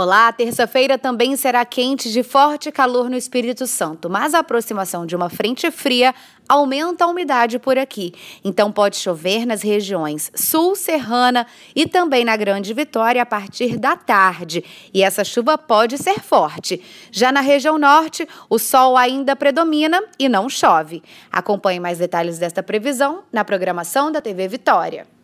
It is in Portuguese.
Olá, terça-feira também será quente de forte calor no Espírito Santo, mas a aproximação de uma frente fria aumenta a umidade por aqui. Então pode chover nas regiões sul, serrana e também na Grande Vitória a partir da tarde. E essa chuva pode ser forte. Já na região norte, o sol ainda predomina e não chove. Acompanhe mais detalhes desta previsão na programação da TV Vitória.